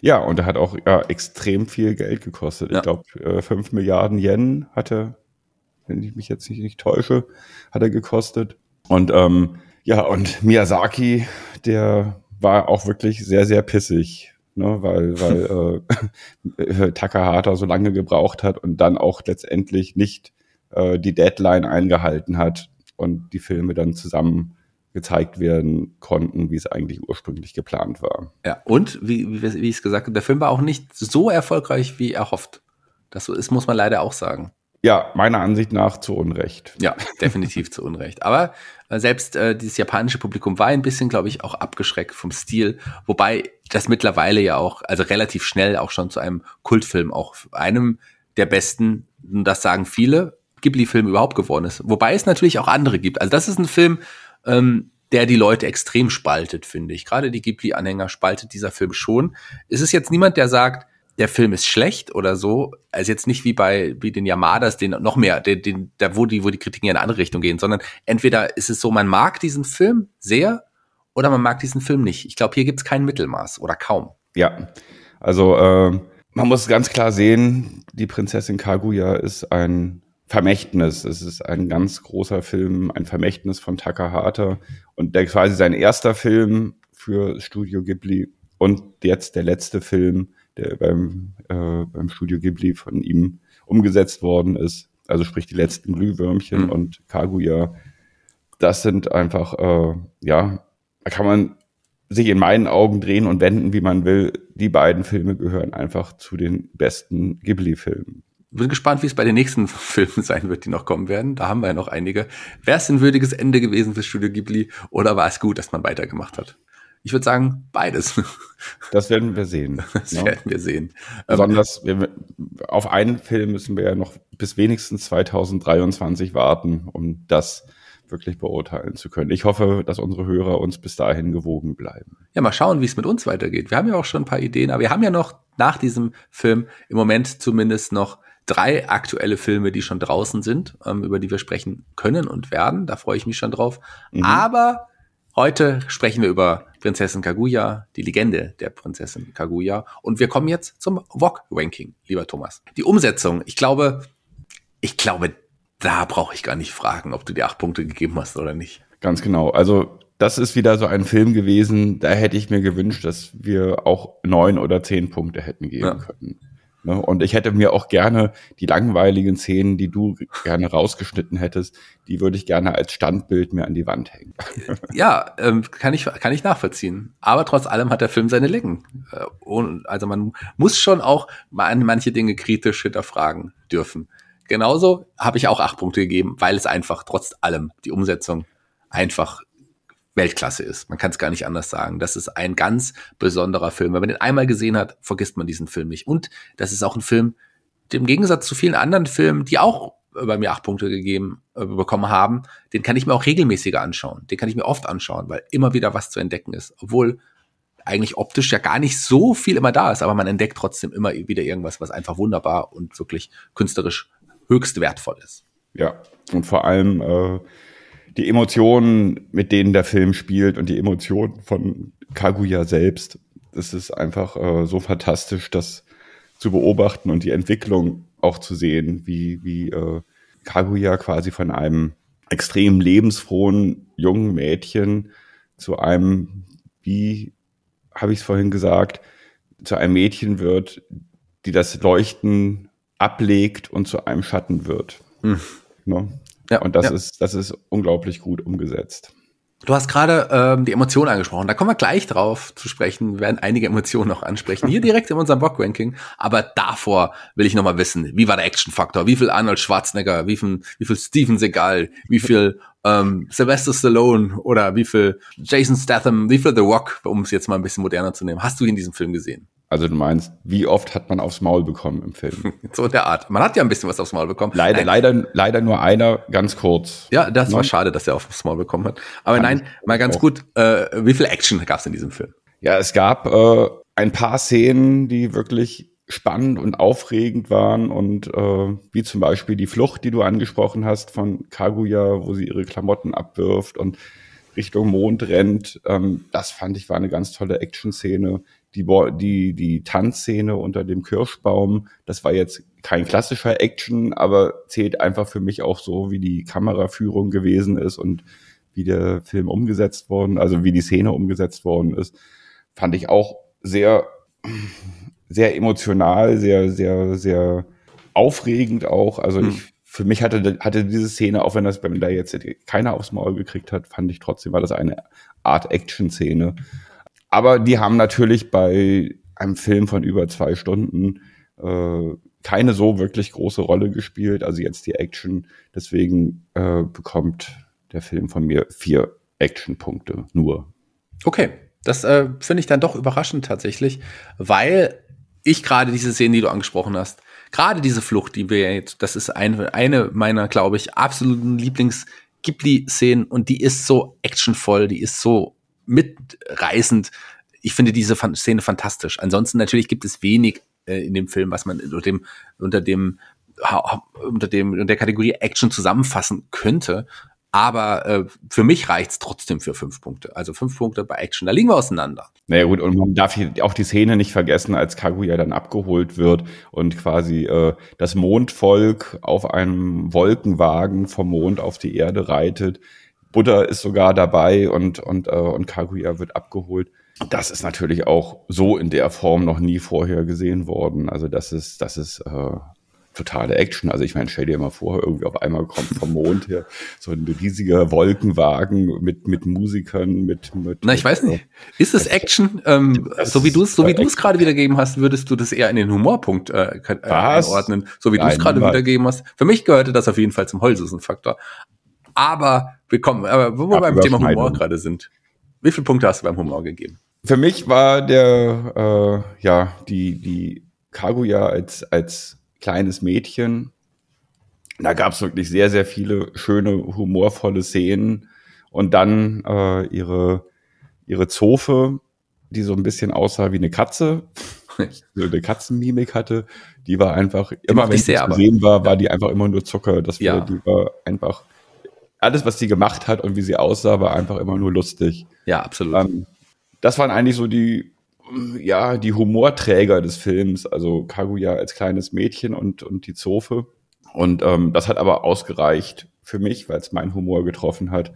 Ja, und er hat auch ja, extrem viel Geld gekostet. Ja. Ich glaube, äh, 5 Milliarden Yen hatte, wenn ich mich jetzt nicht, nicht täusche, hat er gekostet. Und ähm, ja, und Miyazaki, der war auch wirklich sehr, sehr pissig, ne, weil, weil äh, Takahata so lange gebraucht hat und dann auch letztendlich nicht äh, die Deadline eingehalten hat und die Filme dann zusammen gezeigt werden konnten, wie es eigentlich ursprünglich geplant war. Ja, und wie, wie, wie ich es gesagt habe, der Film war auch nicht so erfolgreich, wie erhofft. Das ist, muss man leider auch sagen. Ja, meiner Ansicht nach zu Unrecht. Ja, definitiv zu Unrecht. Aber äh, selbst äh, dieses japanische Publikum war ein bisschen, glaube ich, auch abgeschreckt vom Stil, wobei das mittlerweile ja auch, also relativ schnell auch schon zu einem Kultfilm, auch einem der besten, das sagen viele, Ghibli-Filme überhaupt geworden ist. Wobei es natürlich auch andere gibt. Also das ist ein Film, ähm, der die Leute extrem spaltet, finde ich. Gerade die Ghibli-Anhänger spaltet dieser Film schon. Es ist jetzt niemand, der sagt, der Film ist schlecht oder so. Also jetzt nicht wie bei wie den Yamadas, den noch mehr, den, den, da wo die, wo die Kritiken in eine andere Richtung gehen, sondern entweder ist es so, man mag diesen Film sehr oder man mag diesen Film nicht. Ich glaube, hier gibt es kein Mittelmaß oder kaum. Ja, also äh, man muss ganz klar sehen, die Prinzessin Kaguya ist ein Vermächtnis. Es ist ein ganz großer Film, ein Vermächtnis von Takahata und der quasi sein erster Film für Studio Ghibli und jetzt der letzte Film, der beim, äh, beim Studio Ghibli von ihm umgesetzt worden ist. Also sprich die letzten Glühwürmchen mhm. und Kaguya. Das sind einfach, äh, ja, da kann man sich in meinen Augen drehen und wenden, wie man will. Die beiden Filme gehören einfach zu den besten Ghibli-Filmen bin gespannt, wie es bei den nächsten Filmen sein wird, die noch kommen werden. Da haben wir ja noch einige. Wäre es ein würdiges Ende gewesen für Studio Ghibli oder war es gut, dass man weitergemacht hat? Ich würde sagen, beides. Das werden wir sehen. Das ja. werden wir sehen. Besonders wir, auf einen Film müssen wir ja noch bis wenigstens 2023 warten, um das wirklich beurteilen zu können. Ich hoffe, dass unsere Hörer uns bis dahin gewogen bleiben. Ja, mal schauen, wie es mit uns weitergeht. Wir haben ja auch schon ein paar Ideen, aber wir haben ja noch nach diesem Film im Moment zumindest noch drei aktuelle Filme, die schon draußen sind, ähm, über die wir sprechen können und werden. Da freue ich mich schon drauf. Mhm. Aber heute sprechen wir über Prinzessin Kaguya, die Legende der Prinzessin Kaguya. Und wir kommen jetzt zum VOG-Ranking, lieber Thomas. Die Umsetzung, ich glaube, ich glaube, da brauche ich gar nicht fragen, ob du die acht Punkte gegeben hast oder nicht. Ganz genau. Also das ist wieder so ein Film gewesen, da hätte ich mir gewünscht, dass wir auch neun oder zehn Punkte hätten geben ja. können. Ne? Und ich hätte mir auch gerne die langweiligen Szenen, die du gerne rausgeschnitten hättest, die würde ich gerne als Standbild mir an die Wand hängen. Ja, ähm, kann ich kann ich nachvollziehen. Aber trotz allem hat der Film seine Längen. Äh, also man muss schon auch manche Dinge kritisch hinterfragen dürfen. Genauso habe ich auch acht Punkte gegeben, weil es einfach trotz allem die Umsetzung einfach Weltklasse ist. Man kann es gar nicht anders sagen. Das ist ein ganz besonderer Film. Wenn man den einmal gesehen hat, vergisst man diesen Film nicht. Und das ist auch ein Film, im Gegensatz zu vielen anderen Filmen, die auch bei mir acht Punkte gegeben äh, bekommen haben, den kann ich mir auch regelmäßiger anschauen. Den kann ich mir oft anschauen, weil immer wieder was zu entdecken ist. Obwohl eigentlich optisch ja gar nicht so viel immer da ist, aber man entdeckt trotzdem immer wieder irgendwas, was einfach wunderbar und wirklich künstlerisch höchst wertvoll ist. Ja, und vor allem äh, die Emotionen, mit denen der Film spielt und die Emotionen von Kaguya selbst, das ist einfach äh, so fantastisch, das zu beobachten und die Entwicklung auch zu sehen, wie, wie äh, Kaguya quasi von einem extrem lebensfrohen jungen Mädchen zu einem, wie habe ich es vorhin gesagt, zu einem Mädchen wird, die das Leuchten ablegt und zu einem Schatten wird. Mhm. Ne? Ja, und das ja. ist, das ist unglaublich gut umgesetzt. Du hast gerade ähm, die Emotionen angesprochen. Da kommen wir gleich drauf zu sprechen. Wir werden einige Emotionen noch ansprechen. Hier direkt in unserem Bock-Ranking. Aber davor will ich noch mal wissen, wie war der Action-Faktor? Wie viel Arnold Schwarzenegger? Wie viel, wie viel Steven Seagal? Wie viel ähm, Sylvester Stallone? Oder wie viel Jason Statham? Wie viel The Rock? Um es jetzt mal ein bisschen moderner zu nehmen. Hast du in diesem Film gesehen? Also du meinst, wie oft hat man aufs Maul bekommen im Film? so der Art. Man hat ja ein bisschen was aufs Maul bekommen. Leider, nein. leider, leider nur einer, ganz kurz. Ja, das war schade, dass er aufs Maul bekommen hat. Aber Kann nein, mal ganz auch. gut. Äh, wie viel Action gab es in diesem Film? Ja, es gab äh, ein paar Szenen, die wirklich spannend und aufregend waren und äh, wie zum Beispiel die Flucht, die du angesprochen hast von Kaguya, wo sie ihre Klamotten abwirft und Richtung Mond rennt. Ähm, das fand ich war eine ganz tolle Action-Szene die, die, die Tanzszene unter dem Kirschbaum, das war jetzt kein klassischer Action, aber zählt einfach für mich auch so, wie die Kameraführung gewesen ist und wie der Film umgesetzt worden, also wie die Szene umgesetzt worden ist, fand ich auch sehr, sehr emotional, sehr, sehr, sehr aufregend auch. Also hm. ich, für mich hatte, hatte diese Szene, auch wenn das, wenn da jetzt keiner aufs Maul gekriegt hat, fand ich trotzdem, war das eine Art Action-Szene. Aber die haben natürlich bei einem Film von über zwei Stunden äh, keine so wirklich große Rolle gespielt. Also jetzt die Action. Deswegen äh, bekommt der Film von mir vier Action-Punkte nur. Okay, das äh, finde ich dann doch überraschend tatsächlich, weil ich gerade diese Szene, die du angesprochen hast, gerade diese Flucht, die wir jetzt, das ist eine, eine meiner, glaube ich, absoluten Lieblings-Ghibli-Szenen und die ist so actionvoll, die ist so mitreißend. Ich finde diese Szene fantastisch. Ansonsten natürlich gibt es wenig äh, in dem Film, was man unter dem, unter dem, unter dem, unter der Kategorie Action zusammenfassen könnte. Aber äh, für mich reicht's trotzdem für fünf Punkte. Also fünf Punkte bei Action. Da liegen wir auseinander. Naja gut, und man darf hier auch die Szene nicht vergessen, als Kaguya dann abgeholt wird und quasi äh, das Mondvolk auf einem Wolkenwagen vom Mond auf die Erde reitet. Buddha ist sogar dabei und, und, äh, und Kaguya wird abgeholt. Das ist natürlich auch so in der Form noch nie vorher gesehen worden. Also das ist, das ist äh, totale Action. Also ich meine, stell dir mal vor, irgendwie auf einmal kommt vom Mond her so ein riesiger Wolkenwagen mit, mit Musikern, mit, mit Na, ich weiß nicht. Ist es Action? Ähm, so wie du es, so wie du es gerade wiedergeben hast, würdest du das eher in den Humorpunkt äh, äh einordnen, so wie du es gerade wiedergeben hast. Für mich gehörte das auf jeden Fall zum Holzusen-Faktor. Aber wir kommen, aber wo wir beim Thema Humor gerade sind. Wie viele Punkte hast du beim Humor gegeben? Für mich war der, äh, ja, die, die Kaguya als, als kleines Mädchen, da gab es wirklich sehr, sehr viele schöne, humorvolle Szenen. Und dann äh, ihre, ihre Zofe, die so ein bisschen aussah wie eine Katze, so eine Katzenmimik hatte, die war einfach, die immer wenn sie zu sehen war, war die einfach immer nur Zucker. Das war, ja. die war einfach alles, was sie gemacht hat und wie sie aussah, war einfach immer nur lustig. Ja, absolut. Ähm, das waren eigentlich so die, ja, die Humorträger des Films. Also Kaguya als kleines Mädchen und, und die Zofe. Und ähm, das hat aber ausgereicht für mich, weil es meinen Humor getroffen hat,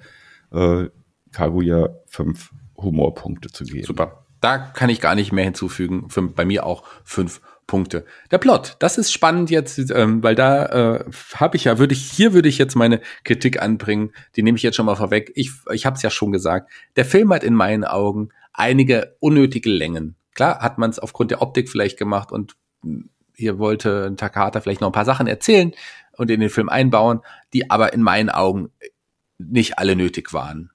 äh, Kaguya fünf Humorpunkte zu geben. Super. Da kann ich gar nicht mehr hinzufügen. Für, bei mir auch fünf Punkte. Der Plot, das ist spannend jetzt, ähm, weil da äh, habe ich ja, würde ich, hier würde ich jetzt meine Kritik anbringen, die nehme ich jetzt schon mal vorweg. Ich, ich habe es ja schon gesagt. Der Film hat in meinen Augen einige unnötige Längen. Klar hat man es aufgrund der Optik vielleicht gemacht und hier wollte Takahata vielleicht noch ein paar Sachen erzählen und in den Film einbauen, die aber in meinen Augen nicht alle nötig waren.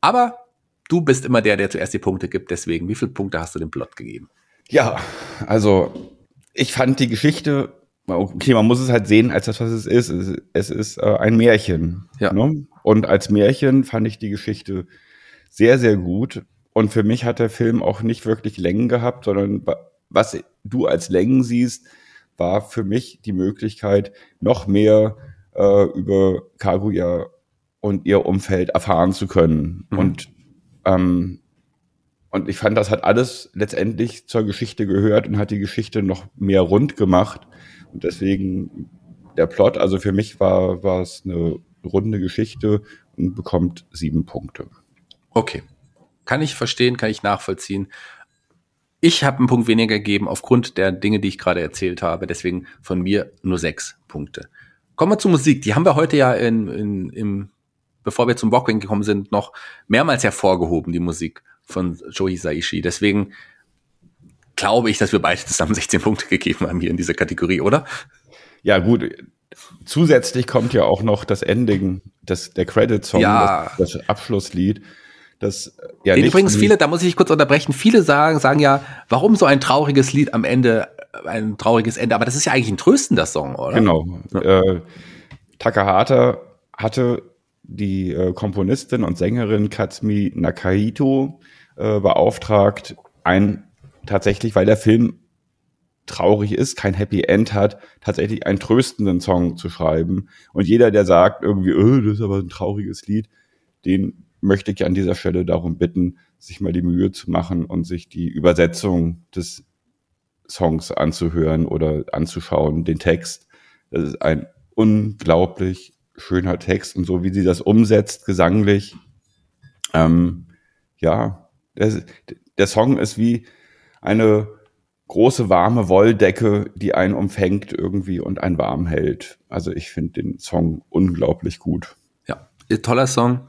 Aber du bist immer der, der zuerst die Punkte gibt, deswegen, wie viele Punkte hast du dem Plot gegeben? Ja, also ich fand die Geschichte okay, man muss es halt sehen als das, was es ist. Es, es ist äh, ein Märchen. Ja. Ne? Und als Märchen fand ich die Geschichte sehr, sehr gut. Und für mich hat der Film auch nicht wirklich Längen gehabt, sondern was du als Längen siehst, war für mich die Möglichkeit, noch mehr äh, über Kaguya und ihr Umfeld erfahren zu können. Mhm. Und ähm, und ich fand, das hat alles letztendlich zur Geschichte gehört und hat die Geschichte noch mehr rund gemacht. Und deswegen der Plot, also für mich war, war es eine runde Geschichte und bekommt sieben Punkte. Okay. Kann ich verstehen, kann ich nachvollziehen. Ich habe einen Punkt weniger gegeben aufgrund der Dinge, die ich gerade erzählt habe. Deswegen von mir nur sechs Punkte. Kommen wir zur Musik. Die haben wir heute ja in, in, im, bevor wir zum Walkwing gekommen sind, noch mehrmals hervorgehoben, die Musik von Joe Hisaishi. Deswegen glaube ich, dass wir beide zusammen 16 Punkte gegeben haben hier in dieser Kategorie, oder? Ja, gut. Zusätzlich kommt ja auch noch das Ending, das, der Credit-Song, ja. das, das Abschlusslied. Das, ja, Den übrigens viele, da muss ich kurz unterbrechen, viele sagen, sagen ja, warum so ein trauriges Lied am Ende, ein trauriges Ende, aber das ist ja eigentlich ein tröstender Song, oder? Genau. Ja. Äh, Takahata hatte die äh, Komponistin und Sängerin Katsumi Nakahito äh, beauftragt, ein tatsächlich, weil der Film traurig ist, kein Happy End hat, tatsächlich einen tröstenden Song zu schreiben. Und jeder, der sagt irgendwie, oh, das ist aber ein trauriges Lied, den möchte ich an dieser Stelle darum bitten, sich mal die Mühe zu machen und sich die Übersetzung des Songs anzuhören oder anzuschauen, den Text. Das ist ein unglaublich schöner Text und so wie sie das umsetzt, gesanglich. Ähm, ja, der, der Song ist wie eine große warme Wolldecke, die einen umfängt irgendwie und einen warm hält. Also ich finde den Song unglaublich gut. Ja, toller Song.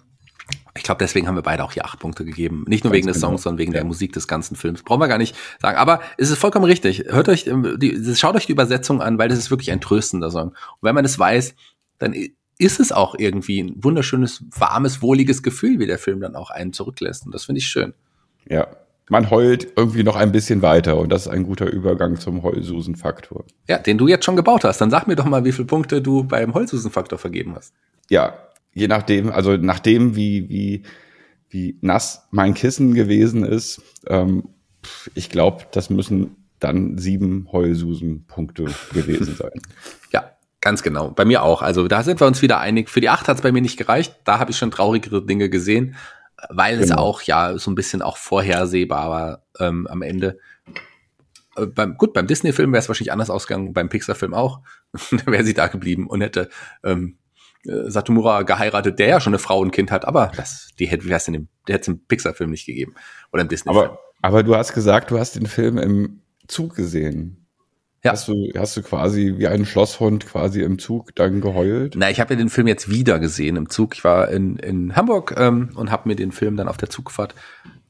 Ich glaube, deswegen haben wir beide auch hier acht Punkte gegeben. Nicht nur Ganz wegen des genau. Songs, sondern wegen ja. der Musik des ganzen Films. Brauchen wir gar nicht sagen. Aber es ist vollkommen richtig. Hört euch, ähm, die, schaut euch die Übersetzung an, weil das ist wirklich ein tröstender Song. Und wenn man das weiß, dann ist es auch irgendwie ein wunderschönes, warmes, wohliges Gefühl, wie der Film dann auch einen zurücklässt. Und das finde ich schön. Ja, man heult irgendwie noch ein bisschen weiter und das ist ein guter Übergang zum Heulsusen-Faktor. Ja, den du jetzt schon gebaut hast. Dann sag mir doch mal, wie viele Punkte du beim Heulsusen-Faktor vergeben hast. Ja, je nachdem, also nachdem, wie, wie, wie nass mein Kissen gewesen ist, ähm, ich glaube, das müssen dann sieben Heulsusen-Punkte gewesen sein. ja, ganz genau. Bei mir auch. Also da sind wir uns wieder einig. Für die acht hat es bei mir nicht gereicht. Da habe ich schon traurigere Dinge gesehen weil genau. es auch ja so ein bisschen auch vorhersehbar war ähm, am Ende. Äh, beim, gut, beim Disney-Film wäre es wahrscheinlich anders ausgegangen, beim Pixar-Film auch. da wäre sie da geblieben und hätte ähm, äh, Satomura geheiratet, der ja schon eine Frau und Kind hat, aber das, die hätte es in dem, der hätte es im Pixar-Film nicht gegeben. Oder im Disney-Film. Aber, aber du hast gesagt, du hast den Film im Zug gesehen. Ja. Hast du, hast du quasi wie ein Schlosshund quasi im Zug dann geheult? Na, ich habe ja den Film jetzt wieder gesehen im Zug. Ich war in, in Hamburg ähm, und habe mir den Film dann auf der Zugfahrt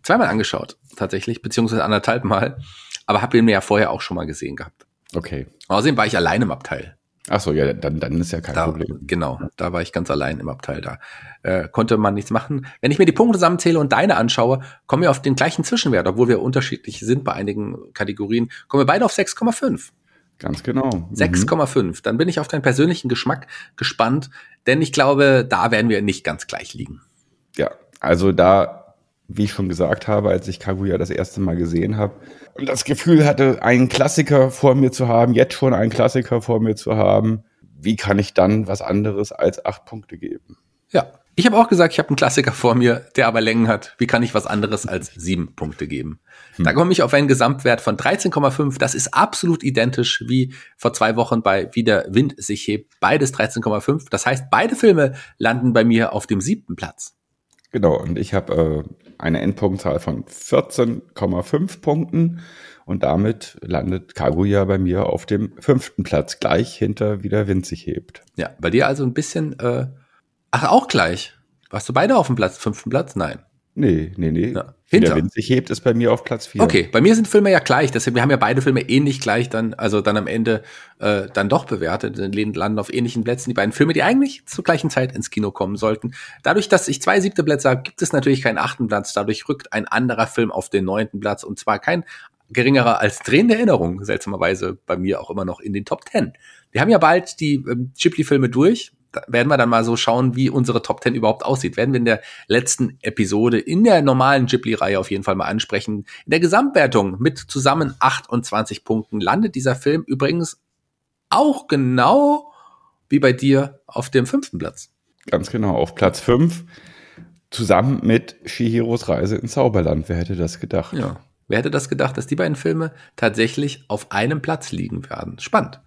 zweimal angeschaut, tatsächlich, beziehungsweise anderthalb Mal. Aber habe ihn mir ja vorher auch schon mal gesehen gehabt. Okay. Außerdem war ich allein im Abteil. Ach so, ja, dann, dann ist ja kein da, Problem. Genau, da war ich ganz allein im Abteil. Da äh, konnte man nichts machen. Wenn ich mir die Punkte zusammenzähle und deine anschaue, kommen wir auf den gleichen Zwischenwert, obwohl wir unterschiedlich sind bei einigen Kategorien, kommen wir beide auf 6,5. Ganz genau. 6,5. Mhm. Dann bin ich auf deinen persönlichen Geschmack gespannt, denn ich glaube, da werden wir nicht ganz gleich liegen. Ja, also da, wie ich schon gesagt habe, als ich Kaguya das erste Mal gesehen habe und das Gefühl hatte, einen Klassiker vor mir zu haben, jetzt schon einen Klassiker vor mir zu haben, wie kann ich dann was anderes als acht Punkte geben? Ja, ich habe auch gesagt, ich habe einen Klassiker vor mir, der aber Längen hat. Wie kann ich was anderes als sieben Punkte geben? Hm. Da komme ich auf einen Gesamtwert von 13,5. Das ist absolut identisch wie vor zwei Wochen bei Wie der Wind sich hebt. Beides 13,5. Das heißt, beide Filme landen bei mir auf dem siebten Platz. Genau, und ich habe äh, eine Endpunktzahl von 14,5 Punkten. Und damit landet Kaguya bei mir auf dem fünften Platz, gleich hinter Wie der Wind sich hebt. Ja, bei dir also ein bisschen äh, Ach, auch gleich. Warst du beide auf dem Platz, fünften Platz? Nein. Nee, nee, nee. Ja. Hinter. Der Wind sich hebt, ist bei mir auf Platz vier. Okay, bei mir sind Filme ja gleich. Deswegen, wir haben ja beide Filme ähnlich gleich dann, also dann am Ende äh, dann doch bewertet, landen auf ähnlichen Plätzen. Die beiden Filme, die eigentlich zur gleichen Zeit ins Kino kommen sollten. Dadurch, dass ich zwei siebte Plätze habe, gibt es natürlich keinen achten Platz. Dadurch rückt ein anderer Film auf den neunten Platz und zwar kein geringerer als drehende Erinnerung, seltsamerweise bei mir auch immer noch in den Top Ten. Wir haben ja bald die ähm, Ghibli-Filme durch. Werden wir dann mal so schauen, wie unsere Top Ten überhaupt aussieht. Werden wir in der letzten Episode in der normalen Ghibli-Reihe auf jeden Fall mal ansprechen. In der Gesamtwertung mit zusammen 28 Punkten landet dieser Film übrigens auch genau wie bei dir auf dem fünften Platz. Ganz genau, auf Platz fünf zusammen mit Shihiros Reise ins Zauberland. Wer hätte das gedacht? Ja. Wer hätte das gedacht, dass die beiden Filme tatsächlich auf einem Platz liegen werden? Spannend.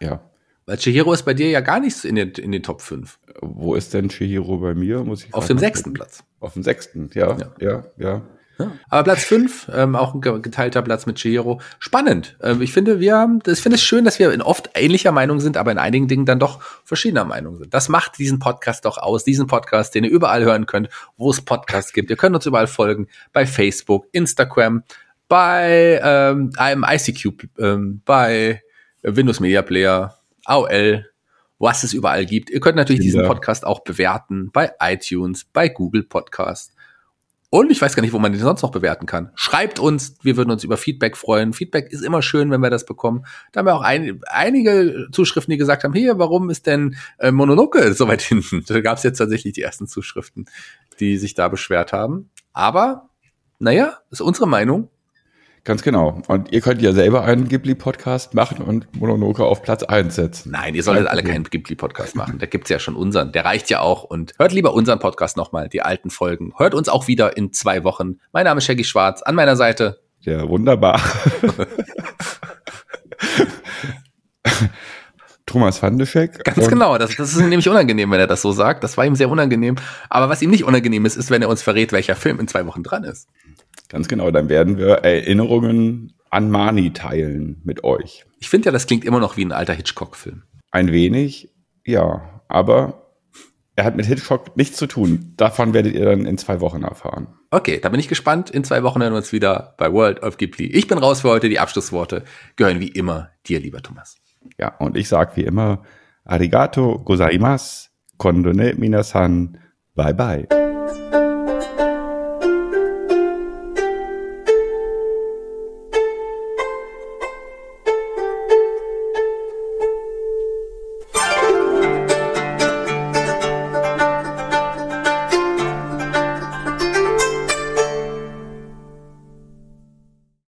Ja. Weil Chihiro ist bei dir ja gar nicht in den, in den Top 5. Wo ist denn Chihiro bei mir? Muss ich Auf dem sechsten. Platz. Auf dem sechsten, ja, Ja. ja, ja. Ja. Aber Platz 5, ähm, auch ein ge- geteilter Platz mit Chihiro. Spannend. Ähm, ich finde, wir haben, ich finde es schön, dass wir in oft ähnlicher Meinung sind, aber in einigen Dingen dann doch verschiedener Meinung sind. Das macht diesen Podcast doch aus. Diesen Podcast, den ihr überall hören könnt, wo es Podcasts gibt. Ihr könnt uns überall folgen. Bei Facebook, Instagram, bei ähm, einem ICQ, ähm, bei Windows Media Player, AOL, was es überall gibt. Ihr könnt natürlich diesen. Podcast auch bewerten bei iTunes, bei Google Podcast. Und ich weiß gar nicht, wo man den sonst noch bewerten kann. Schreibt uns, wir würden uns über Feedback freuen. Feedback ist immer schön, wenn wir das bekommen. Da haben wir auch ein, einige Zuschriften, die gesagt haben, hier, warum ist denn äh, Mononoke so weit hinten? Da gab es jetzt tatsächlich die ersten Zuschriften, die sich da beschwert haben. Aber, naja, ist unsere Meinung. Ganz genau. Und ihr könnt ja selber einen Ghibli-Podcast machen und Mononoke auf Platz 1 setzen. Nein, ihr solltet alle keinen Ghibli-Podcast machen. Da gibt's ja schon unseren. Der reicht ja auch. Und hört lieber unseren Podcast nochmal, die alten Folgen. Hört uns auch wieder in zwei Wochen. Mein Name ist Shaggy Schwarz. An meiner Seite Ja, wunderbar. Thomas Vandeschek. Ganz genau, das, das ist nämlich unangenehm, wenn er das so sagt. Das war ihm sehr unangenehm. Aber was ihm nicht unangenehm ist, ist, wenn er uns verrät, welcher Film in zwei Wochen dran ist. Ganz genau, dann werden wir Erinnerungen an Mani teilen mit euch. Ich finde ja, das klingt immer noch wie ein alter Hitchcock-Film. Ein wenig, ja, aber er hat mit Hitchcock nichts zu tun. Davon werdet ihr dann in zwei Wochen erfahren. Okay, da bin ich gespannt. In zwei Wochen hören wir uns wieder bei World of Ghibli. Ich bin raus für heute. Die Abschlussworte gehören wie immer dir, lieber Thomas. Ja, und ich sag wie immer, arigato gozaimasu, kondone minasan, bye bye.